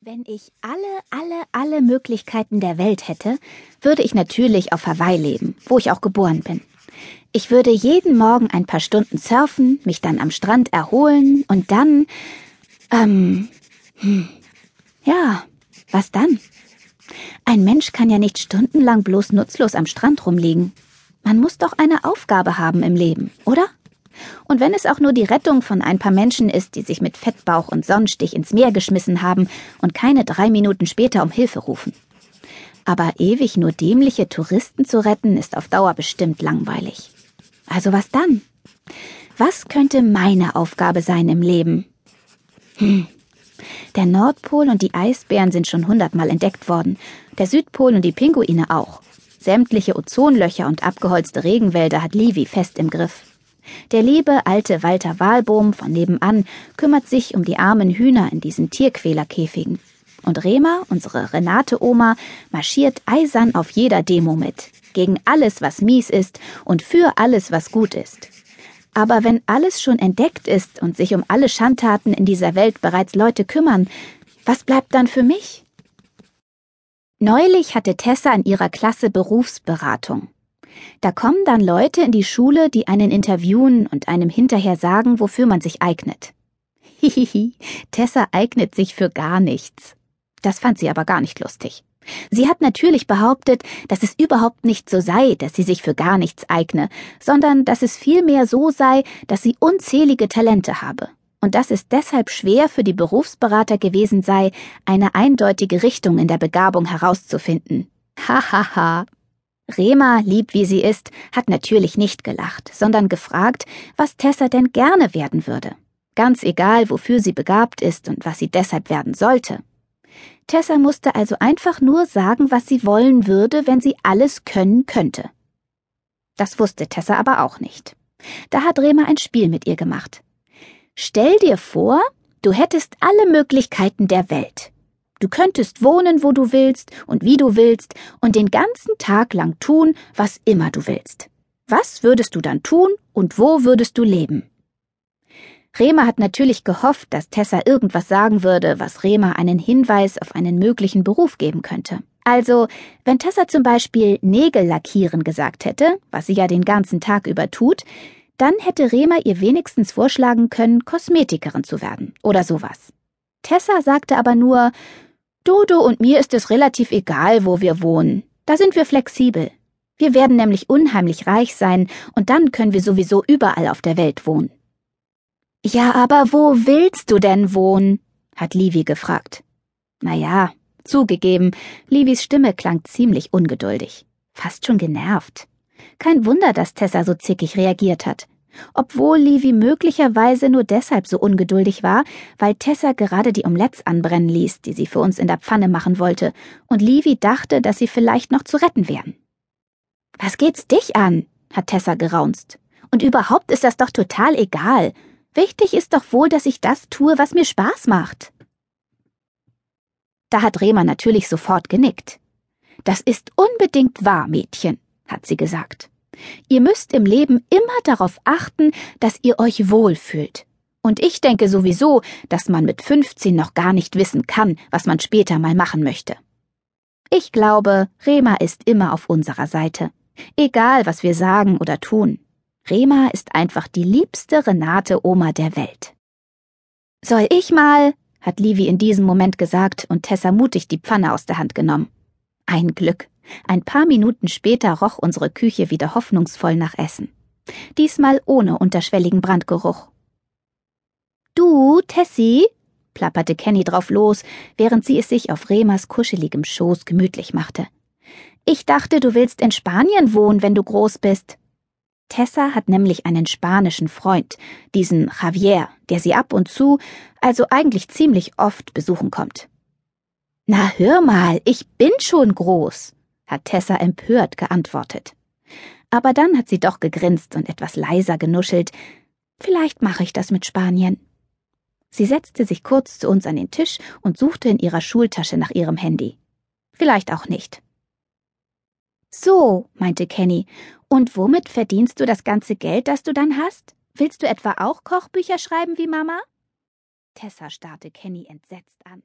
Wenn ich alle, alle, alle Möglichkeiten der Welt hätte, würde ich natürlich auf Hawaii leben, wo ich auch geboren bin. Ich würde jeden Morgen ein paar Stunden surfen, mich dann am Strand erholen und dann, ähm, hm, ja, was dann? Ein Mensch kann ja nicht stundenlang bloß nutzlos am Strand rumliegen. Man muss doch eine Aufgabe haben im Leben, oder? Und wenn es auch nur die Rettung von ein paar Menschen ist, die sich mit Fettbauch und Sonnenstich ins Meer geschmissen haben und keine drei Minuten später um Hilfe rufen. Aber ewig nur dämliche Touristen zu retten, ist auf Dauer bestimmt langweilig. Also was dann? Was könnte meine Aufgabe sein im Leben? Hm. Der Nordpol und die Eisbären sind schon hundertmal entdeckt worden, der Südpol und die Pinguine auch. Sämtliche Ozonlöcher und abgeholzte Regenwälder hat Livy fest im Griff. Der liebe alte Walter Wahlbohm von nebenan kümmert sich um die armen Hühner in diesen Tierquälerkäfigen. Und Rema, unsere Renate-Oma, marschiert eisern auf jeder Demo mit. Gegen alles, was mies ist und für alles, was gut ist. Aber wenn alles schon entdeckt ist und sich um alle Schandtaten in dieser Welt bereits Leute kümmern, was bleibt dann für mich? Neulich hatte Tessa in ihrer Klasse Berufsberatung. Da kommen dann Leute in die Schule, die einen interviewen und einem hinterher sagen, wofür man sich eignet. Hihihi, Tessa eignet sich für gar nichts. Das fand sie aber gar nicht lustig. Sie hat natürlich behauptet, dass es überhaupt nicht so sei, dass sie sich für gar nichts eigne, sondern dass es vielmehr so sei, dass sie unzählige Talente habe und dass es deshalb schwer für die Berufsberater gewesen sei, eine eindeutige Richtung in der Begabung herauszufinden. Hahaha. Rema, lieb wie sie ist, hat natürlich nicht gelacht, sondern gefragt, was Tessa denn gerne werden würde. Ganz egal, wofür sie begabt ist und was sie deshalb werden sollte. Tessa musste also einfach nur sagen, was sie wollen würde, wenn sie alles können könnte. Das wusste Tessa aber auch nicht. Da hat Rema ein Spiel mit ihr gemacht. Stell dir vor, du hättest alle Möglichkeiten der Welt. Du könntest wohnen, wo du willst und wie du willst und den ganzen Tag lang tun, was immer du willst. Was würdest du dann tun und wo würdest du leben? Rema hat natürlich gehofft, dass Tessa irgendwas sagen würde, was Rema einen Hinweis auf einen möglichen Beruf geben könnte. Also, wenn Tessa zum Beispiel Nägel lackieren gesagt hätte, was sie ja den ganzen Tag über tut, dann hätte Rema ihr wenigstens vorschlagen können, Kosmetikerin zu werden oder sowas. Tessa sagte aber nur, Dodo und mir ist es relativ egal, wo wir wohnen. Da sind wir flexibel. Wir werden nämlich unheimlich reich sein, und dann können wir sowieso überall auf der Welt wohnen. Ja, aber wo willst du denn wohnen? hat Livy gefragt. Na ja, zugegeben, Livys Stimme klang ziemlich ungeduldig, fast schon genervt. Kein Wunder, dass Tessa so zickig reagiert hat obwohl Livy möglicherweise nur deshalb so ungeduldig war, weil Tessa gerade die Omelettes anbrennen ließ, die sie für uns in der Pfanne machen wollte, und Livy dachte, dass sie vielleicht noch zu retten wären. Was geht's dich an? hat Tessa geraunzt. Und überhaupt ist das doch total egal. Wichtig ist doch wohl, dass ich das tue, was mir Spaß macht. Da hat Rema natürlich sofort genickt. Das ist unbedingt wahr, Mädchen, hat sie gesagt. Ihr müsst im Leben immer darauf achten, dass ihr euch wohlfühlt. Und ich denke sowieso, dass man mit 15 noch gar nicht wissen kann, was man später mal machen möchte. Ich glaube, Rema ist immer auf unserer Seite. Egal, was wir sagen oder tun. Rema ist einfach die liebste Renate Oma der Welt. Soll ich mal? hat Livy in diesem Moment gesagt und Tessa mutig die Pfanne aus der Hand genommen. Ein Glück. Ein paar Minuten später roch unsere Küche wieder hoffnungsvoll nach Essen. Diesmal ohne unterschwelligen Brandgeruch. Du, Tessie? plapperte Kenny drauf los, während sie es sich auf Remas kuscheligem Schoß gemütlich machte. Ich dachte, du willst in Spanien wohnen, wenn du groß bist. Tessa hat nämlich einen spanischen Freund, diesen Javier, der sie ab und zu, also eigentlich ziemlich oft besuchen kommt. Na hör mal, ich bin schon groß hat Tessa empört geantwortet. Aber dann hat sie doch gegrinst und etwas leiser genuschelt. Vielleicht mache ich das mit Spanien. Sie setzte sich kurz zu uns an den Tisch und suchte in ihrer Schultasche nach ihrem Handy. Vielleicht auch nicht. So, meinte Kenny, und womit verdienst du das ganze Geld, das du dann hast? Willst du etwa auch Kochbücher schreiben wie Mama? Tessa starrte Kenny entsetzt an.